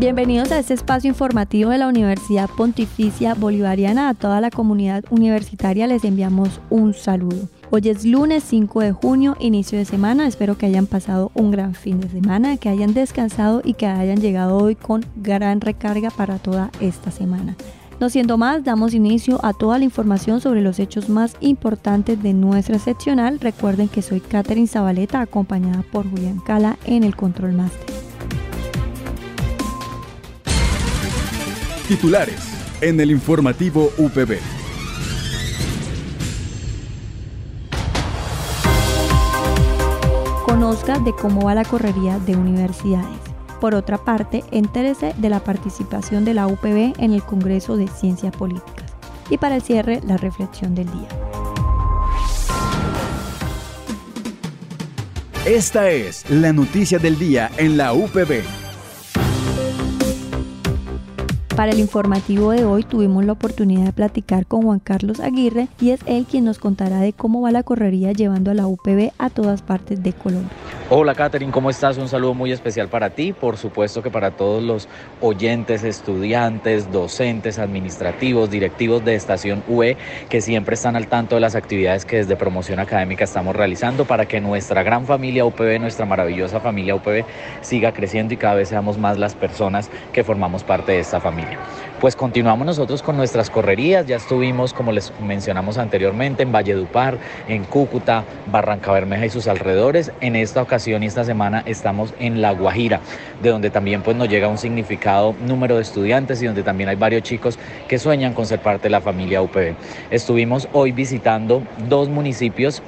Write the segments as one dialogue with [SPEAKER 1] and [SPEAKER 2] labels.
[SPEAKER 1] Bienvenidos a este espacio informativo de la Universidad Pontificia Bolivariana. A toda la comunidad universitaria les enviamos un saludo. Hoy es lunes 5 de junio, inicio de semana. Espero que hayan pasado un gran fin de semana, que hayan descansado y que hayan llegado hoy con gran recarga para toda esta semana. No siendo más, damos inicio a toda la información sobre los hechos más importantes de nuestra seccional. Recuerden que soy Catherine Zabaleta, acompañada por Julián Cala en el Control Master.
[SPEAKER 2] Titulares en el informativo UPB.
[SPEAKER 1] Conozca de cómo va la correría de universidades. Por otra parte, entérese de la participación de la UPB en el Congreso de Ciencias Políticas. Y para el cierre, la reflexión del día.
[SPEAKER 2] Esta es la noticia del día en la UPB.
[SPEAKER 1] Para el informativo de hoy tuvimos la oportunidad de platicar con Juan Carlos Aguirre y es él quien nos contará de cómo va la correría llevando a la UPB a todas partes de Colombia.
[SPEAKER 3] Hola Catherine, ¿cómo estás? Un saludo muy especial para ti, por supuesto que para todos los oyentes, estudiantes, docentes, administrativos, directivos de Estación UE, que siempre están al tanto de las actividades que desde promoción académica estamos realizando para que nuestra gran familia UPB, nuestra maravillosa familia UPB, siga creciendo y cada vez seamos más las personas que formamos parte de esta familia. Pues continuamos nosotros con nuestras correrías, ya estuvimos, como les mencionamos anteriormente, en Valledupar, en Cúcuta, Barranca Bermeja y sus alrededores. En esta ocasión y esta semana estamos en La Guajira, de donde también pues, nos llega un significado número de estudiantes y donde también hay varios chicos que sueñan con ser parte de la familia UPB. Estuvimos hoy visitando dos municipios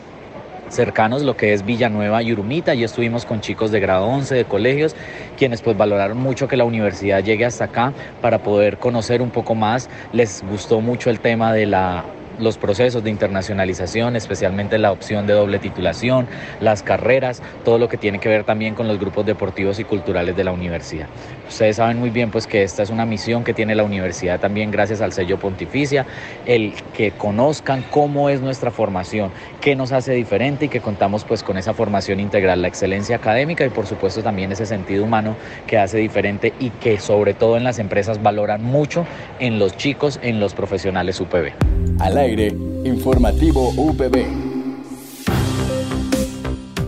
[SPEAKER 3] cercanos, lo que es Villanueva y Urumita. y estuvimos con chicos de grado 11 de colegios, quienes pues valoraron mucho que la universidad llegue hasta acá para poder conocer un poco más. Les gustó mucho el tema de la los procesos de internacionalización, especialmente la opción de doble titulación, las carreras, todo lo que tiene que ver también con los grupos deportivos y culturales de la universidad. Ustedes saben muy bien pues que esta es una misión que tiene la universidad también gracias al sello pontificia, el que conozcan cómo es nuestra formación, qué nos hace diferente y que contamos pues con esa formación integral, la excelencia académica y por supuesto también ese sentido humano que hace diferente y que sobre todo en las empresas valoran mucho en los chicos, en los profesionales UPB.
[SPEAKER 2] Aire, informativo UPB.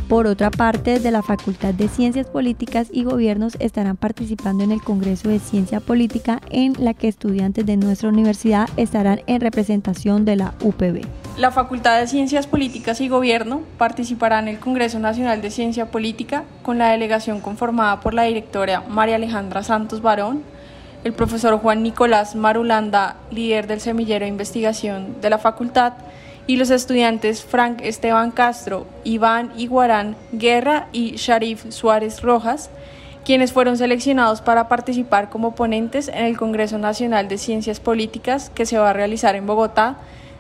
[SPEAKER 1] Por otra parte, de la Facultad de Ciencias Políticas y Gobiernos estarán participando en el Congreso de Ciencia Política en la que estudiantes de nuestra universidad estarán en representación de la UPB.
[SPEAKER 4] La Facultad de Ciencias Políticas y Gobierno participará en el Congreso Nacional de Ciencia Política con la delegación conformada por la directora María Alejandra Santos Barón, el profesor Juan Nicolás Marulanda, líder del semillero de investigación de la facultad, y los estudiantes Frank Esteban Castro, Iván Iguarán Guerra y Sharif Suárez Rojas, quienes fueron seleccionados para participar como ponentes en el Congreso Nacional de Ciencias Políticas que se va a realizar en Bogotá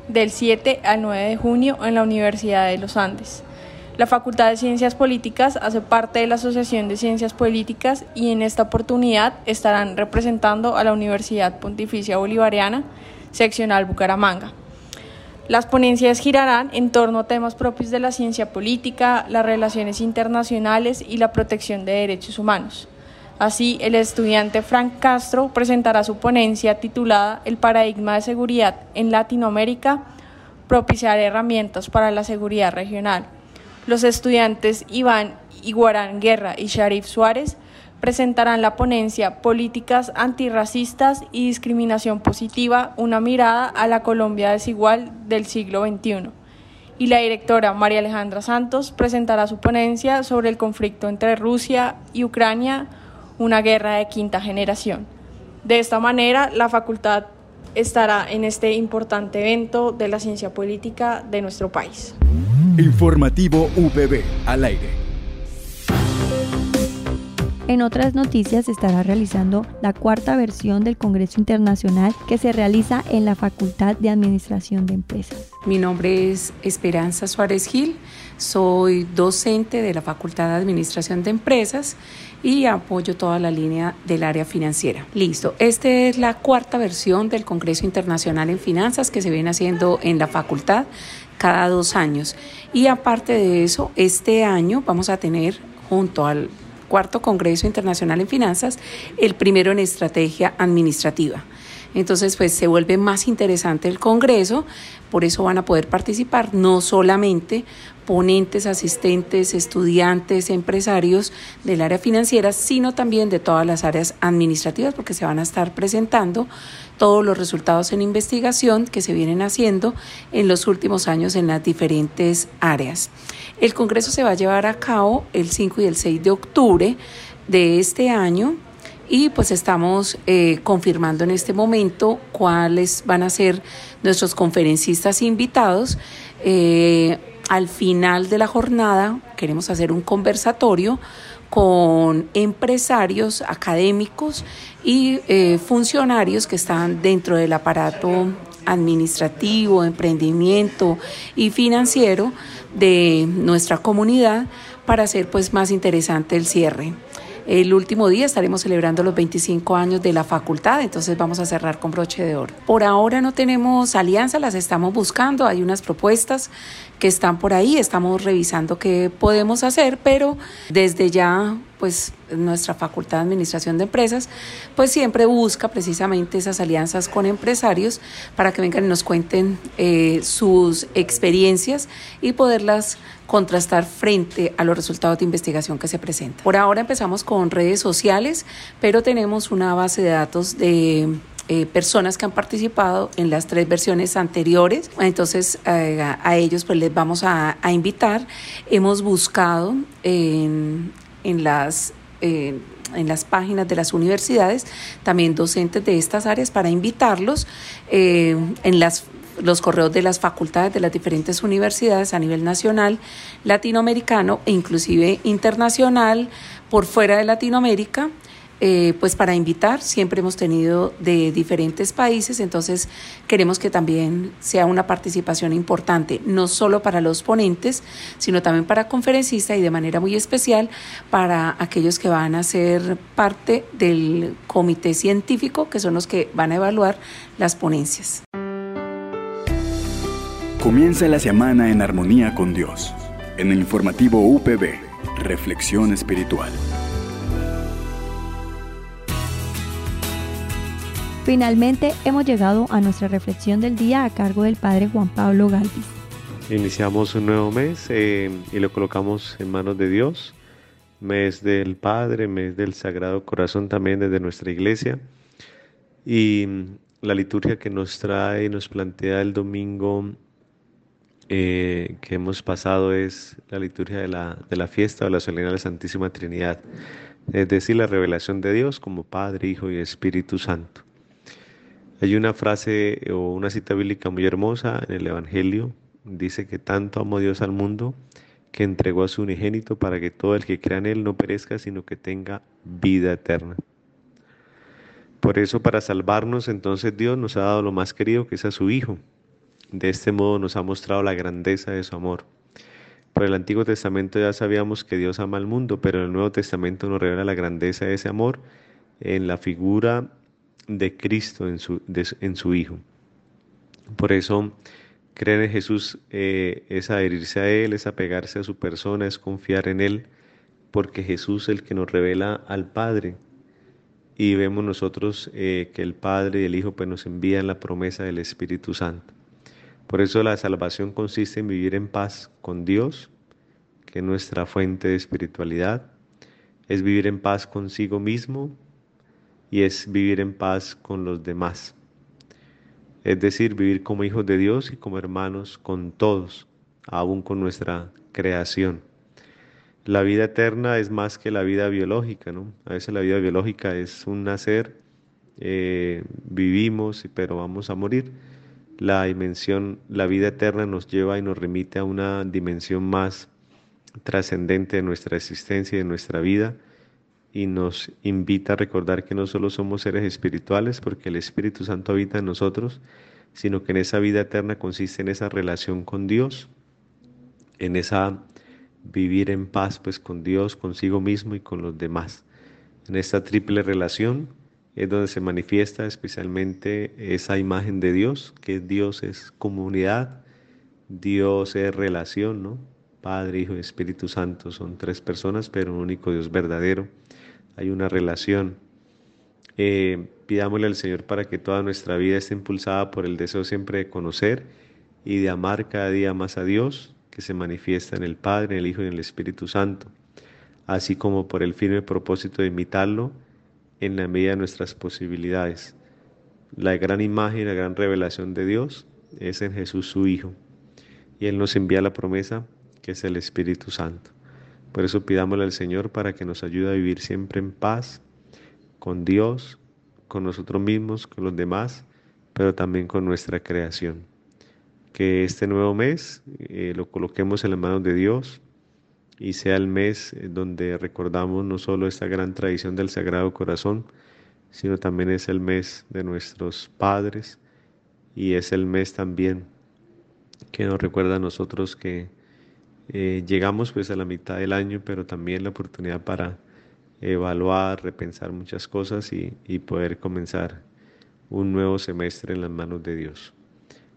[SPEAKER 4] del 7 al 9 de junio en la Universidad de los Andes. La Facultad de Ciencias Políticas hace parte de la Asociación de Ciencias Políticas y en esta oportunidad estarán representando a la Universidad Pontificia Bolivariana, seccional Bucaramanga. Las ponencias girarán en torno a temas propios de la ciencia política, las relaciones internacionales y la protección de derechos humanos. Así, el estudiante Frank Castro presentará su ponencia titulada El paradigma de seguridad en Latinoamérica, propiciar herramientas para la seguridad regional los estudiantes Iván Iguarán Guerra y Sharif Suárez presentarán la ponencia Políticas antirracistas y discriminación positiva, una mirada a la Colombia desigual del siglo XXI. Y la directora María Alejandra Santos presentará su ponencia sobre el conflicto entre Rusia y Ucrania, una guerra de quinta generación. De esta manera, la facultad estará en este importante evento de la ciencia política de nuestro país.
[SPEAKER 2] Informativo UPB al aire.
[SPEAKER 1] En otras noticias se estará realizando la cuarta versión del Congreso Internacional que se realiza en la Facultad de Administración de Empresas.
[SPEAKER 5] Mi nombre es Esperanza Suárez Gil, soy docente de la Facultad de Administración de Empresas y apoyo toda la línea del área financiera. Listo, esta es la cuarta versión del Congreso Internacional en Finanzas que se viene haciendo en la facultad cada dos años. Y aparte de eso, este año vamos a tener junto al cuarto Congreso Internacional en Finanzas, el primero en estrategia administrativa. Entonces, pues se vuelve más interesante el Congreso, por eso van a poder participar no solamente ponentes, asistentes, estudiantes, empresarios del área financiera, sino también de todas las áreas administrativas, porque se van a estar presentando todos los resultados en investigación que se vienen haciendo en los últimos años en las diferentes áreas. El Congreso se va a llevar a cabo el 5 y el 6 de octubre de este año y pues estamos eh, confirmando en este momento cuáles van a ser nuestros conferencistas invitados. Eh, al final de la jornada queremos hacer un conversatorio con empresarios, académicos y eh, funcionarios que están dentro del aparato administrativo, emprendimiento y financiero de nuestra comunidad para hacer pues más interesante el cierre. El último día estaremos celebrando los 25 años de la facultad, entonces vamos a cerrar con broche de oro. Por ahora no tenemos alianzas, las estamos buscando, hay unas propuestas que están por ahí, estamos revisando qué podemos hacer, pero desde ya pues nuestra Facultad de Administración de Empresas, pues siempre busca precisamente esas alianzas con empresarios para que vengan y nos cuenten eh, sus experiencias y poderlas contrastar frente a los resultados de investigación que se presentan. Por ahora empezamos con redes sociales, pero tenemos una base de datos de eh, personas que han participado en las tres versiones anteriores. Entonces eh, a, ellos pues les vamos a, invitar. Hemos buscado en, las... en las páginas de las universidades, también docentes de estas áreas para invitarlos eh, en las los correos de las facultades de las diferentes universidades a nivel nacional, latinoamericano e inclusive internacional por fuera de Latinoamérica eh, pues para invitar, siempre hemos tenido de diferentes países, entonces queremos que también sea una participación importante, no solo para los ponentes, sino también para conferencistas y de manera muy especial para aquellos que van a ser parte del comité científico, que son los que van a evaluar las ponencias.
[SPEAKER 2] Comienza la semana en armonía con Dios. En el informativo UPB, Reflexión Espiritual.
[SPEAKER 1] Finalmente hemos llegado a nuestra reflexión del día a cargo del Padre Juan Pablo Galvis.
[SPEAKER 6] Iniciamos un nuevo mes eh, y lo colocamos en manos de Dios, mes del Padre, mes del Sagrado Corazón también desde nuestra iglesia. Y la liturgia que nos trae y nos plantea el domingo eh, que hemos pasado es la liturgia de la, de la fiesta o la solemnidad de la Santísima Trinidad, es decir, la revelación de Dios como Padre, Hijo y Espíritu Santo. Hay una frase o una cita bíblica muy hermosa en el Evangelio. Dice que tanto amó Dios al mundo que entregó a su unigénito para que todo el que crea en Él no perezca, sino que tenga vida eterna. Por eso, para salvarnos, entonces Dios nos ha dado lo más querido, que es a su Hijo. De este modo nos ha mostrado la grandeza de su amor. Por el Antiguo Testamento ya sabíamos que Dios ama al mundo, pero el Nuevo Testamento nos revela la grandeza de ese amor en la figura de Cristo en su, en su Hijo. Por eso, creer en Jesús eh, es adherirse a Él, es apegarse a su persona, es confiar en Él, porque Jesús es el que nos revela al Padre. Y vemos nosotros eh, que el Padre y el Hijo pues, nos envían la promesa del Espíritu Santo. Por eso la salvación consiste en vivir en paz con Dios, que es nuestra fuente de espiritualidad, es vivir en paz consigo mismo y es vivir en paz con los demás. Es decir, vivir como hijos de Dios y como hermanos con todos, aún con nuestra creación. La vida eterna es más que la vida biológica, ¿no? A veces la vida biológica es un nacer, eh, vivimos, pero vamos a morir. la dimensión, la vida eterna nos lleva y nos remite a una dimensión más trascendente de nuestra existencia y de nuestra vida y nos invita a recordar que no solo somos seres espirituales porque el Espíritu Santo habita en nosotros, sino que en esa vida eterna consiste en esa relación con Dios, en esa vivir en paz pues con Dios, consigo mismo y con los demás. En esta triple relación es donde se manifiesta especialmente esa imagen de Dios, que Dios es comunidad, Dios es relación, ¿no? Padre, Hijo Espíritu Santo son tres personas, pero un único Dios verdadero. Hay una relación. Eh, pidámosle al Señor para que toda nuestra vida esté impulsada por el deseo siempre de conocer y de amar cada día más a Dios, que se manifiesta en el Padre, en el Hijo y en el Espíritu Santo, así como por el firme propósito de imitarlo en la medida de nuestras posibilidades. La gran imagen la gran revelación de Dios es en Jesús su Hijo. Y Él nos envía la promesa que es el Espíritu Santo. Por eso pidámosle al Señor para que nos ayude a vivir siempre en paz con Dios, con nosotros mismos, con los demás, pero también con nuestra creación. Que este nuevo mes eh, lo coloquemos en las manos de Dios, y sea el mes eh, donde recordamos no solo esta gran tradición del Sagrado Corazón, sino también es el mes de nuestros padres y es el mes también que nos recuerda a nosotros que eh, llegamos pues a la mitad del año, pero también la oportunidad para evaluar, repensar muchas cosas y, y poder comenzar un nuevo semestre en las manos de Dios.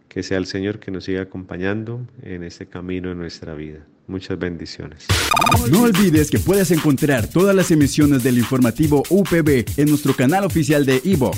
[SPEAKER 6] Que sea el Señor que nos siga acompañando en este camino de nuestra vida. Muchas bendiciones.
[SPEAKER 2] No olvides que puedes encontrar todas las emisiones del informativo UPB en nuestro canal oficial de iVox,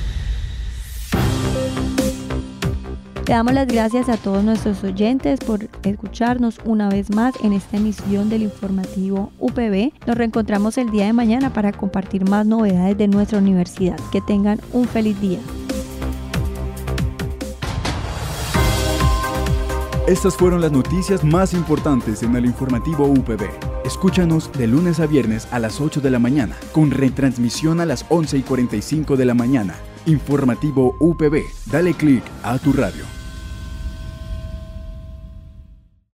[SPEAKER 1] Le damos las gracias a todos nuestros oyentes por escucharnos una vez más en esta emisión del informativo UPB. Nos reencontramos el día de mañana para compartir más novedades de nuestra universidad. Que tengan un feliz día.
[SPEAKER 2] Estas fueron las noticias más importantes en el informativo UPB. Escúchanos de lunes a viernes a las 8 de la mañana, con retransmisión a las 11 y 45 de la mañana. Informativo UPB. Dale clic a tu radio.